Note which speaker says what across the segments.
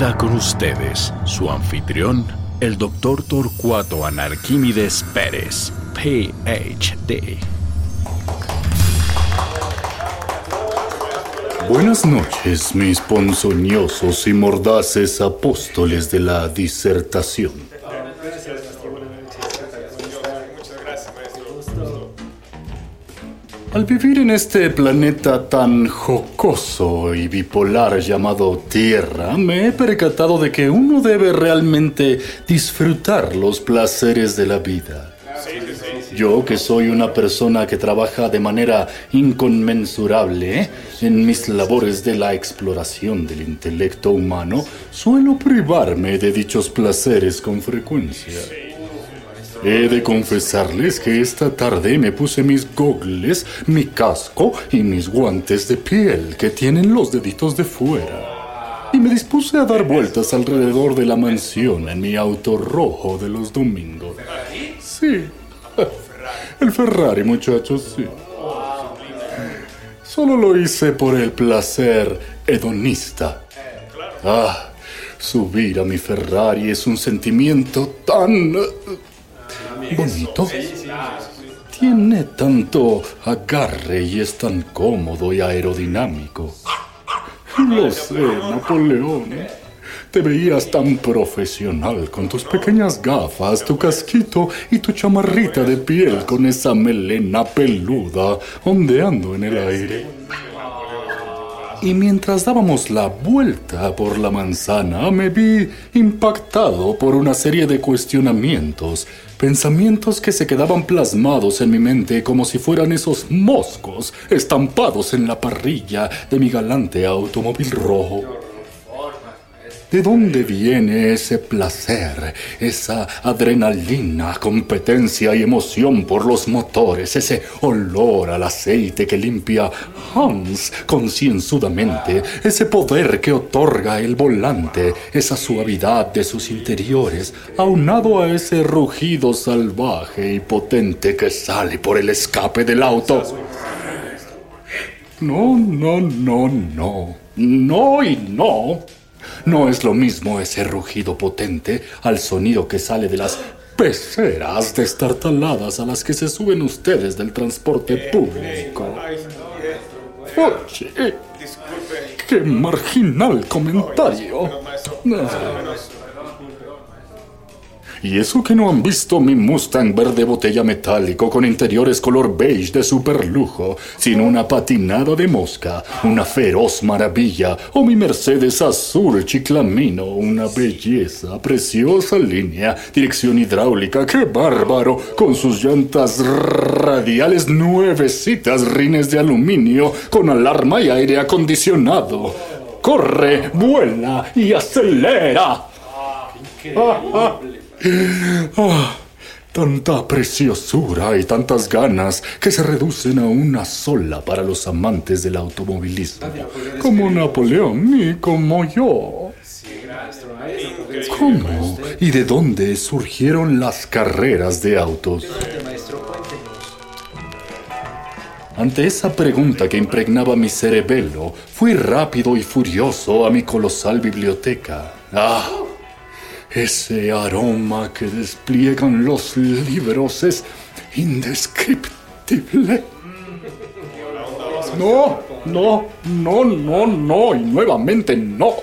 Speaker 1: Con ustedes su anfitrión, el doctor Torcuato Anarquímides Pérez, PhD.
Speaker 2: Buenas noches, mis ponzoñosos y mordaces apóstoles de la disertación. Al vivir en este planeta tan jocoso y bipolar llamado Tierra, me he percatado de que uno debe realmente disfrutar los placeres de la vida. Yo, que soy una persona que trabaja de manera inconmensurable en mis labores de la exploración del intelecto humano, suelo privarme de dichos placeres con frecuencia. He de confesarles que esta tarde me puse mis gogles, mi casco y mis guantes de piel que tienen los deditos de fuera. Y me dispuse a dar vueltas alrededor de la mansión en mi auto rojo de los domingos. Sí, el Ferrari, muchachos, sí. Solo lo hice por el placer hedonista. Ah, subir a mi Ferrari es un sentimiento tan bonito. Tiene tanto agarre y es tan cómodo y aerodinámico. Lo sé, Napoleón. Te veías tan profesional con tus pequeñas gafas, tu casquito y tu chamarrita de piel con esa melena peluda ondeando en el aire. Y mientras dábamos la vuelta por la manzana, me vi impactado por una serie de cuestionamientos, pensamientos que se quedaban plasmados en mi mente como si fueran esos moscos estampados en la parrilla de mi galante automóvil rojo. ¿De dónde viene ese placer, esa adrenalina, competencia y emoción por los motores, ese olor al aceite que limpia Hans concienzudamente, ese poder que otorga el volante, esa suavidad de sus interiores, aunado a ese rugido salvaje y potente que sale por el escape del auto? No, no, no, no. No y no. No es lo mismo ese rugido potente al sonido que sale de las peceras destartaladas a las que se suben ustedes del transporte público. Oye, qué marginal comentario. Y eso que no han visto mi Mustang verde botella metálico con interiores color beige de super lujo, sin una patinada de mosca, una feroz maravilla, o mi Mercedes azul chiclamino, una belleza, preciosa línea, dirección hidráulica, qué bárbaro, con sus llantas radiales nuevecitas, rines de aluminio, con alarma y aire acondicionado. Corre, vuela y acelera. Ah, tanta preciosura y tantas ganas que se reducen a una sola para los amantes del automovilismo, como Napoleón y como yo. ¿Cómo y de dónde surgieron las carreras de autos? Ante esa pregunta que impregnaba mi cerebelo, fui rápido y furioso a mi colosal biblioteca. ¡Ah! Ese aroma que despliegan los libros es indescriptible. No, no, no, no, no, y nuevamente no.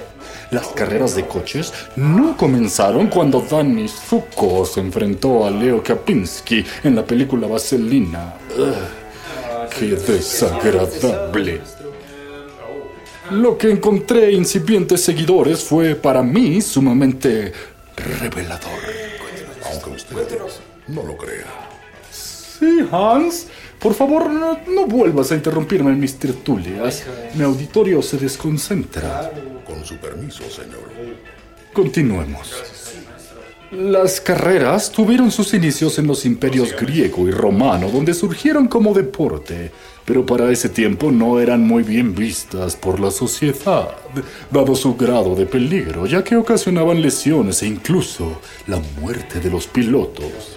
Speaker 2: Las carreras de coches no comenzaron cuando Danny Zuko se enfrentó a Leo Kapinski en la película Vaselina. Ugh, ¡Qué desagradable! Lo que encontré incipientes seguidores fue para mí sumamente revelador.
Speaker 3: Aunque usted no lo crea.
Speaker 2: Sí, Hans. Por favor, no, no vuelvas a interrumpirme en mis tertulias. Mi auditorio se desconcentra.
Speaker 3: Con su permiso, señor.
Speaker 2: Continuemos. Las carreras tuvieron sus inicios en los imperios griego y romano, donde surgieron como deporte, pero para ese tiempo no eran muy bien vistas por la sociedad, dado su grado de peligro, ya que ocasionaban lesiones e incluso la muerte de los pilotos.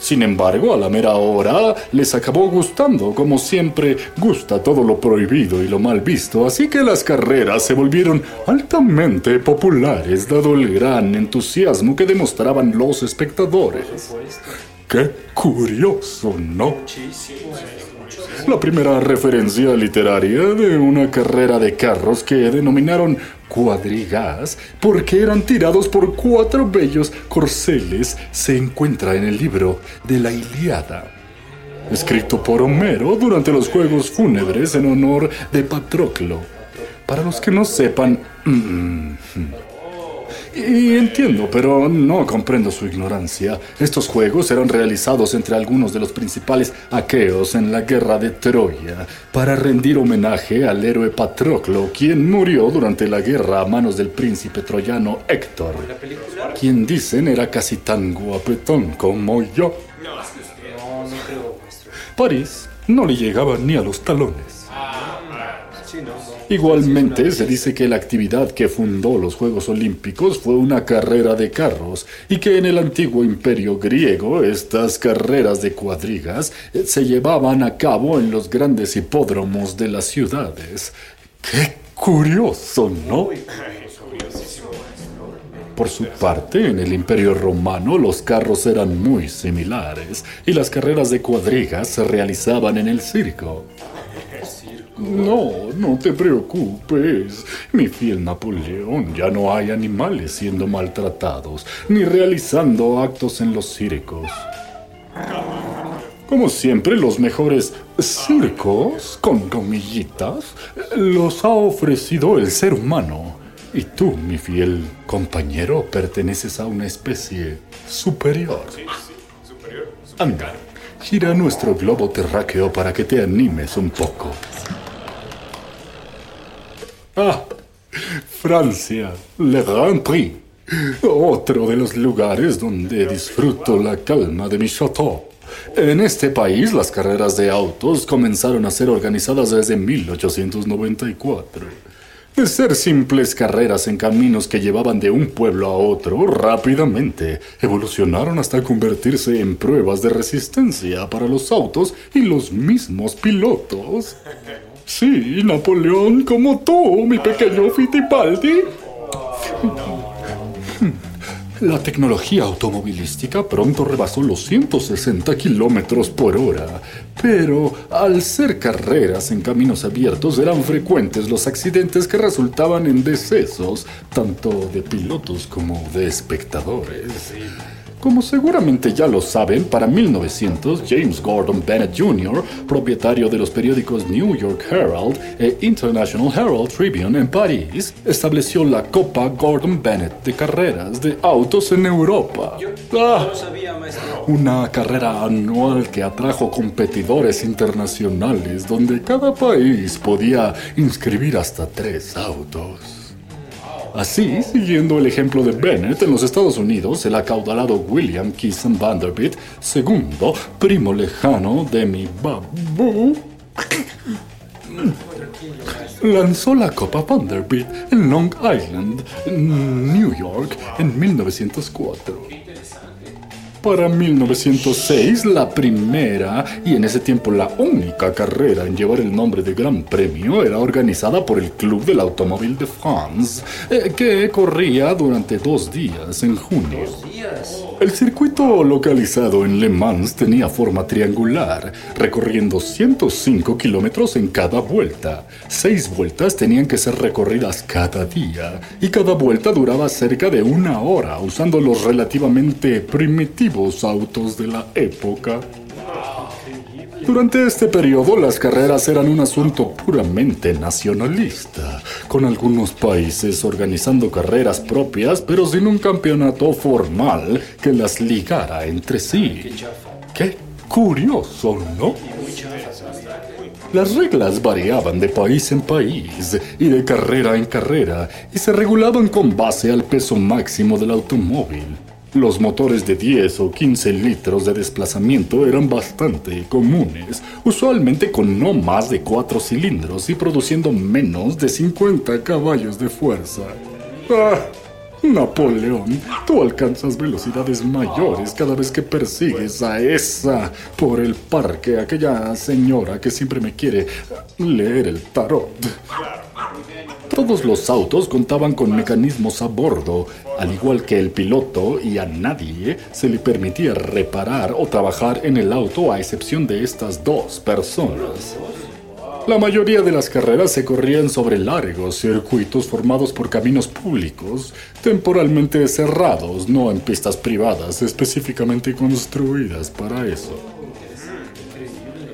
Speaker 2: Sin embargo, a la mera hora les acabó gustando, como siempre gusta todo lo prohibido y lo mal visto, así que las carreras se volvieron altamente populares dado el gran entusiasmo que demostraban los espectadores. ¡Qué curioso, ¿no? La primera referencia literaria de una carrera de carros que denominaron cuadrigas porque eran tirados por cuatro bellos corceles se encuentra en el libro de la Iliada, escrito por Homero durante los Juegos Fúnebres en honor de Patroclo. Para los que no sepan... mm, y entiendo, pero no comprendo su ignorancia. Estos juegos eran realizados entre algunos de los principales aqueos en la guerra de Troya, para rendir homenaje al héroe Patroclo, quien murió durante la guerra a manos del príncipe troyano Héctor, quien dicen era casi tan guapetón como yo. París no le llegaba ni a los talones. Igualmente, se dice que la actividad que fundó los Juegos Olímpicos fue una carrera de carros y que en el antiguo imperio griego estas carreras de cuadrigas eh, se llevaban a cabo en los grandes hipódromos de las ciudades. ¡Qué curioso, ¿no? Por su parte, en el Imperio Romano los carros eran muy similares y las carreras de cuadrigas se realizaban en el circo. No, no te preocupes. Mi fiel Napoleón, ya no hay animales siendo maltratados ni realizando actos en los circos. Como siempre, los mejores circos, con comillitas, los ha ofrecido el ser humano. Y tú, mi fiel compañero, perteneces a una especie superior. Anda, gira nuestro globo terráqueo para que te animes un poco. Ah, Francia, Le Grand Prix. Otro de los lugares donde disfruto la calma de mi chateau. En este país, las carreras de autos comenzaron a ser organizadas desde 1894. De ser simples carreras en caminos que llevaban de un pueblo a otro, rápidamente evolucionaron hasta convertirse en pruebas de resistencia para los autos y los mismos pilotos. Sí, Napoleón, como tú, mi pequeño Fittipaldi. La tecnología automovilística pronto rebasó los 160 kilómetros por hora, pero al ser carreras en caminos abiertos eran frecuentes los accidentes que resultaban en decesos, tanto de pilotos como de espectadores. Como seguramente ya lo saben, para 1900 James Gordon Bennett Jr., propietario de los periódicos New York Herald e International Herald Tribune en París, estableció la Copa Gordon Bennett de carreras de autos en Europa. Ah, una carrera anual que atrajo competidores internacionales donde cada país podía inscribir hasta tres autos. Así, siguiendo el ejemplo de Bennett en los Estados Unidos, el acaudalado William Kissam Vanderbilt, segundo, primo lejano de mi babu, lanzó la Copa Vanderbilt en Long Island, New York, en 1904. Para 1906, la primera y en ese tiempo la única carrera en llevar el nombre de Gran Premio era organizada por el Club del Automóvil de France, eh, que corría durante dos días en junio. El circuito localizado en Le Mans tenía forma triangular, recorriendo 105 kilómetros en cada vuelta. Seis vueltas tenían que ser recorridas cada día y cada vuelta duraba cerca de una hora usando los relativamente primitivos autos de la época. Durante este periodo las carreras eran un asunto puramente nacionalista, con algunos países organizando carreras propias pero sin un campeonato formal que las ligara entre sí. Qué curioso, ¿no? Las reglas variaban de país en país y de carrera en carrera y se regulaban con base al peso máximo del automóvil. Los motores de 10 o 15 litros de desplazamiento eran bastante comunes, usualmente con no más de 4 cilindros y produciendo menos de 50 caballos de fuerza. ¡Ah! Napoleón, tú alcanzas velocidades mayores cada vez que persigues a esa por el parque, aquella señora que siempre me quiere leer el tarot. Todos los autos contaban con mecanismos a bordo, al igual que el piloto, y a nadie se le permitía reparar o trabajar en el auto a excepción de estas dos personas. La mayoría de las carreras se corrían sobre largos circuitos formados por caminos públicos, temporalmente cerrados, no en pistas privadas específicamente construidas para eso.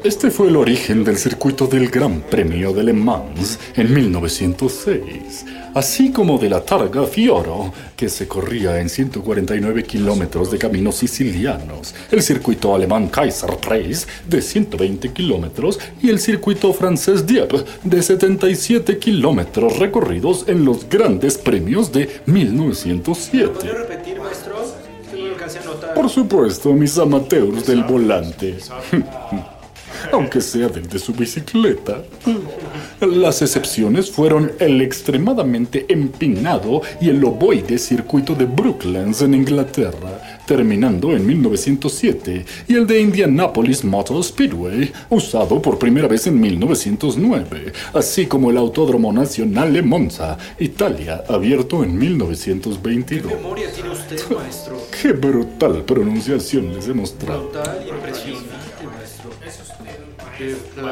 Speaker 2: Este fue el origen del circuito del Gran Premio de Le Mans en 1906, así como de la Targa Fioro, que se corría en 149 kilómetros de caminos sicilianos, el circuito alemán Kaiser Preis de 120 kilómetros y el circuito francés Dieppe de 77 kilómetros recorridos en los grandes premios de 1907. Por supuesto, mis amateurs del volante. aunque sea desde su bicicleta. Las excepciones fueron el extremadamente empinado y el ovoide circuito de Brooklands en Inglaterra, terminando en 1907, y el de Indianapolis Motor Speedway, usado por primera vez en 1909, así como el Autódromo Nacional de Monza, Italia, abierto en 1922. ¿Qué memoria tiene usted, maestro? Qué brutal pronunciación les he mostrado. Brutal y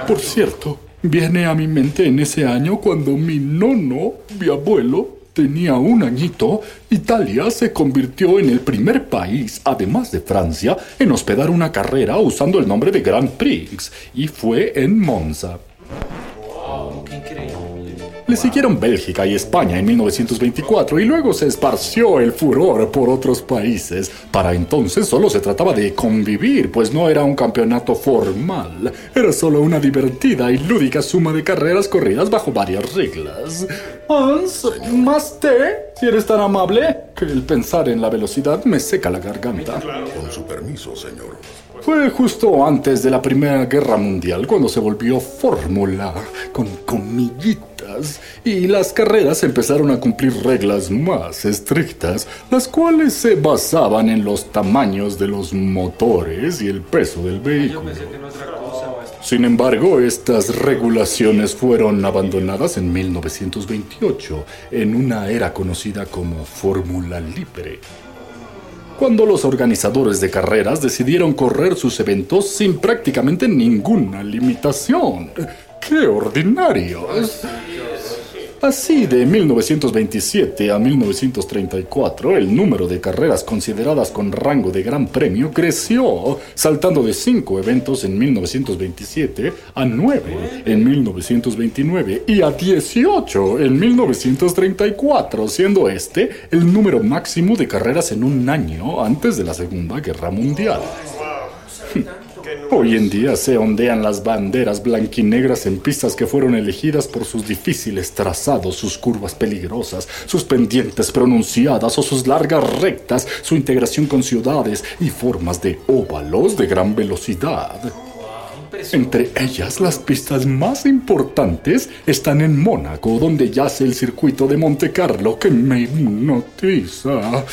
Speaker 2: por cierto, viene a mi mente en ese año cuando mi nono, mi abuelo, tenía un añito, Italia se convirtió en el primer país, además de Francia, en hospedar una carrera usando el nombre de Grand Prix, y fue en Monza. Le siguieron Bélgica y España en 1924 y luego se esparció el furor por otros países. Para entonces solo se trataba de convivir, pues no era un campeonato formal. Era solo una divertida y lúdica suma de carreras corridas bajo varias reglas. Hans, ¿más té? Si eres tan amable, que el pensar en la velocidad me seca la garganta.
Speaker 3: Con su permiso, señor.
Speaker 2: Fue justo antes de la Primera Guerra Mundial cuando se volvió fórmula, con comillitas, y las carreras empezaron a cumplir reglas más estrictas, las cuales se basaban en los tamaños de los motores y el peso del vehículo. Sin embargo, estas regulaciones fueron abandonadas en 1928, en una era conocida como Fórmula Libre cuando los organizadores de carreras decidieron correr sus eventos sin prácticamente ninguna limitación. ¡Qué ordinarios! Así, de 1927 a 1934, el número de carreras consideradas con rango de gran premio creció, saltando de 5 eventos en 1927 a 9 en 1929 y a 18 en 1934, siendo este el número máximo de carreras en un año antes de la Segunda Guerra Mundial. Hoy en día se ondean las banderas blanquinegras en pistas que fueron elegidas por sus difíciles trazados, sus curvas peligrosas, sus pendientes pronunciadas o sus largas rectas, su integración con ciudades y formas de óvalos de gran velocidad. Entre ellas, las pistas más importantes están en Mónaco, donde yace el circuito de Monte Carlo que me hipnotiza.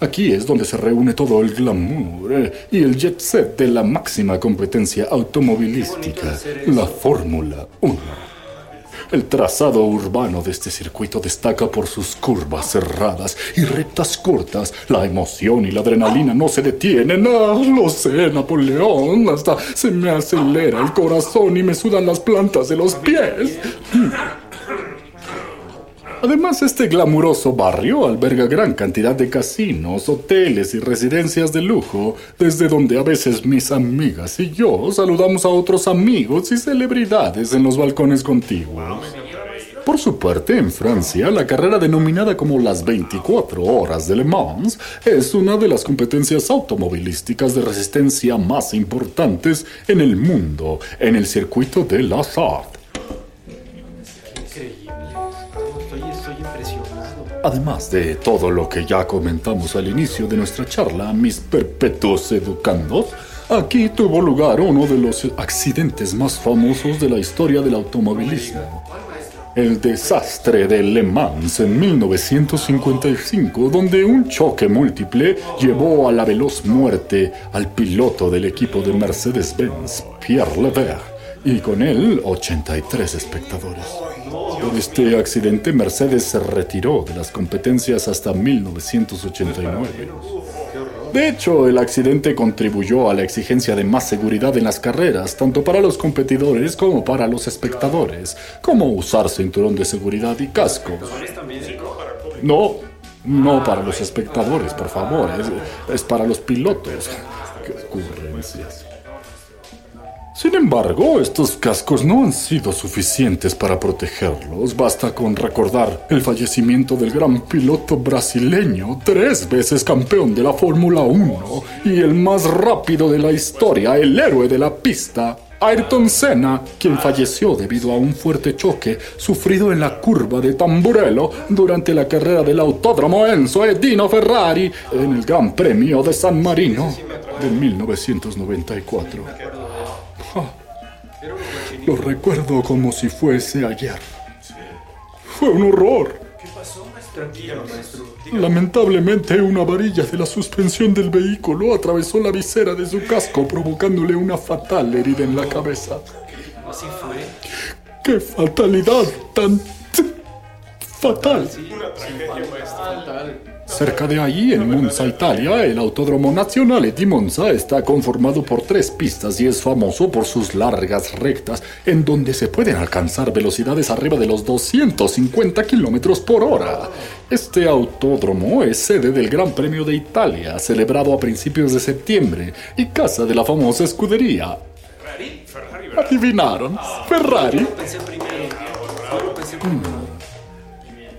Speaker 2: Aquí es donde se reúne todo el glamour eh, y el jet set de la máxima competencia automovilística, la Fórmula 1. El trazado urbano de este circuito destaca por sus curvas cerradas y rectas cortas. La emoción y la adrenalina no se detienen. Ah, lo sé, Napoleón. Hasta se me acelera el corazón y me sudan las plantas de los pies. Además, este glamuroso barrio alberga gran cantidad de casinos, hoteles y residencias de lujo, desde donde a veces mis amigas y yo saludamos a otros amigos y celebridades en los balcones contiguos. Por su parte, en Francia, la carrera denominada como las 24 horas de Le Mans es una de las competencias automovilísticas de resistencia más importantes en el mundo, en el circuito de La Sarthe. Además de todo lo que ya comentamos al inicio de nuestra charla, mis perpetuos educandos, aquí tuvo lugar uno de los accidentes más famosos de la historia del automovilismo. El desastre de Le Mans en 1955, donde un choque múltiple llevó a la veloz muerte al piloto del equipo de Mercedes-Benz, Pierre Levert, y con él 83 espectadores. Por este accidente, Mercedes se retiró de las competencias hasta 1989. De hecho, el accidente contribuyó a la exigencia de más seguridad en las carreras, tanto para los competidores como para los espectadores, como usar cinturón de seguridad y casco. No, no para los espectadores, por favor, es para los pilotos. Qué ocurrencias. Sin embargo, estos cascos no han sido suficientes para protegerlos. Basta con recordar el fallecimiento del gran piloto brasileño, tres veces campeón de la Fórmula 1 y el más rápido de la historia, el héroe de la pista, Ayrton Senna, quien falleció debido a un fuerte choque sufrido en la curva de Tamburello durante la carrera del autódromo Enzo Edino Ferrari en el Gran Premio de San Marino de 1994. Lo recuerdo como si fuese ayer. Fue un horror. ¿Qué pasó, maestro? Lamentablemente, una varilla de la suspensión del vehículo atravesó la visera de su casco, provocándole una fatal herida en la cabeza. ¿Así fue? ¡Qué fatalidad tan fatal! Una tragedia, maestro. Cerca de allí, en Monza, Italia, el Autódromo Nazionale di Monza está conformado por tres pistas y es famoso por sus largas rectas, en donde se pueden alcanzar velocidades arriba de los 250 kilómetros por hora. Este autódromo es sede del Gran Premio de Italia, celebrado a principios de septiembre, y casa de la famosa escudería. ¿Ferrari? ¿Adivinaron? ¿Ferrari?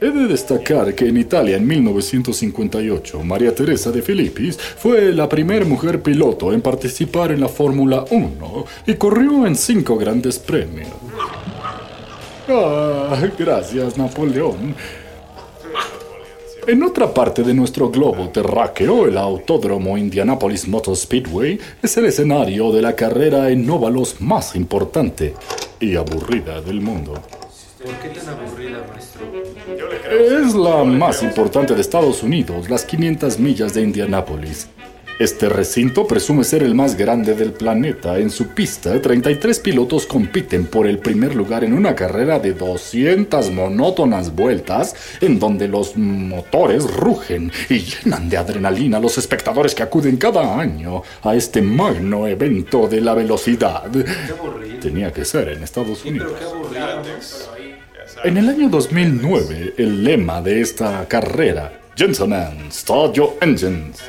Speaker 2: He de destacar que en Italia en 1958, María Teresa de Filippis fue la primera mujer piloto en participar en la Fórmula 1 y corrió en cinco grandes premios. Ah, gracias, Napoleón. En otra parte de nuestro globo terráqueo, el Autódromo Indianapolis Motor Speedway es el escenario de la carrera en óvalos más importante y aburrida del mundo. ¿Por qué tan aburrida, maestro? Es la más importante de Estados Unidos, las 500 millas de Indianápolis. Este recinto presume ser el más grande del planeta. En su pista, 33 pilotos compiten por el primer lugar en una carrera de 200 monótonas vueltas, en donde los motores rugen y llenan de adrenalina a los espectadores que acuden cada año a este magno evento de la velocidad. Tenía que ser en Estados Unidos. En el año 2009, el lema de esta carrera, Gentlemen, start your engines,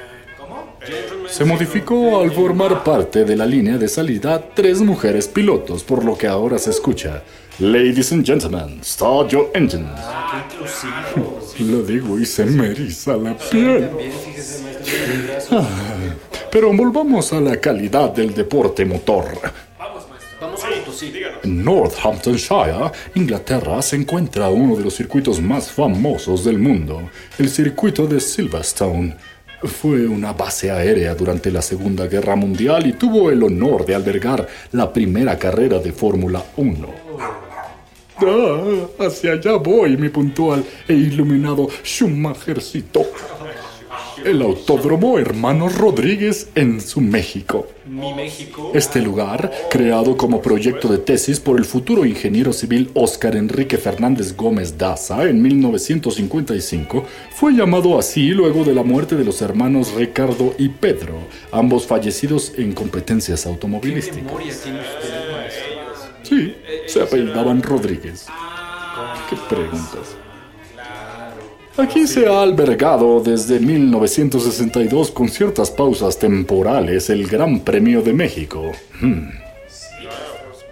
Speaker 2: se modificó al formar parte de la línea de salida tres mujeres pilotos, por lo que ahora se escucha, Ladies and gentlemen, start your engines. Lo digo y se me eriza la piel. Ah, pero volvamos a la calidad del deporte motor. En Northamptonshire, Inglaterra, se encuentra uno de los circuitos más famosos del mundo, el circuito de Silverstone. Fue una base aérea durante la Segunda Guerra Mundial y tuvo el honor de albergar la primera carrera de Fórmula 1. Ah, hacia allá voy, mi puntual e iluminado Schumachercito. El Autódromo Hermanos Rodríguez en su México.
Speaker 4: Mi México.
Speaker 2: Este lugar, creado como proyecto de tesis por el futuro ingeniero civil Óscar Enrique Fernández Gómez Daza en 1955, fue llamado así luego de la muerte de los hermanos Ricardo y Pedro, ambos fallecidos en competencias automovilísticas.
Speaker 4: memoria tiene usted, maestro?
Speaker 2: Sí, se apellidaban Rodríguez. ¿Qué preguntas? Aquí se ha albergado desde 1962 con ciertas pausas temporales el Gran Premio de México. Hmm.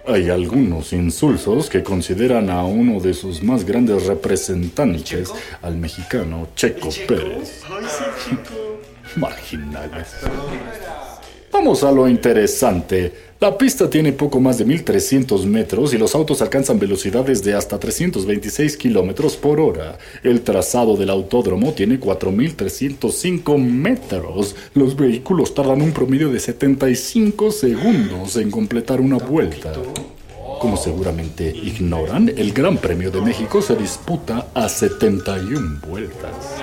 Speaker 2: Hay algunos insulsos que consideran a uno de sus más grandes representantes, al mexicano Checo Pérez. Marginales. Vamos a lo interesante. La pista tiene poco más de 1300 metros y los autos alcanzan velocidades de hasta 326 kilómetros por hora. El trazado del autódromo tiene 4305 metros. Los vehículos tardan un promedio de 75 segundos en completar una vuelta. Como seguramente ignoran, el Gran Premio de México se disputa a 71 vueltas.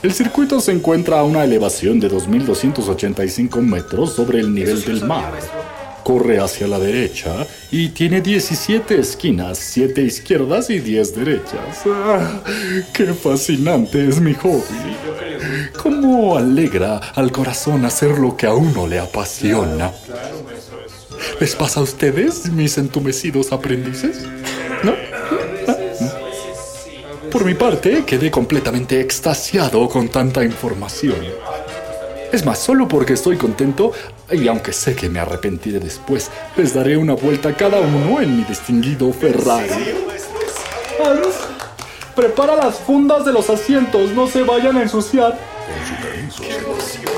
Speaker 2: El circuito se encuentra a una elevación de 2.285 metros sobre el nivel del mar. Corre hacia la derecha y tiene 17 esquinas, 7 izquierdas y 10 derechas. ¡Ah! ¡Qué fascinante es mi hobby! ¿Cómo alegra al corazón hacer lo que a uno le apasiona? ¿Les pasa a ustedes, mis entumecidos aprendices? ¿No? Por mi parte, quedé completamente extasiado con tanta información. Es más, solo porque estoy contento, y aunque sé que me arrepentiré después, les daré una vuelta a cada uno en mi distinguido Ferrari. Hans, prepara las fundas de los asientos, no se vayan a ensuciar.
Speaker 3: Con su permiso,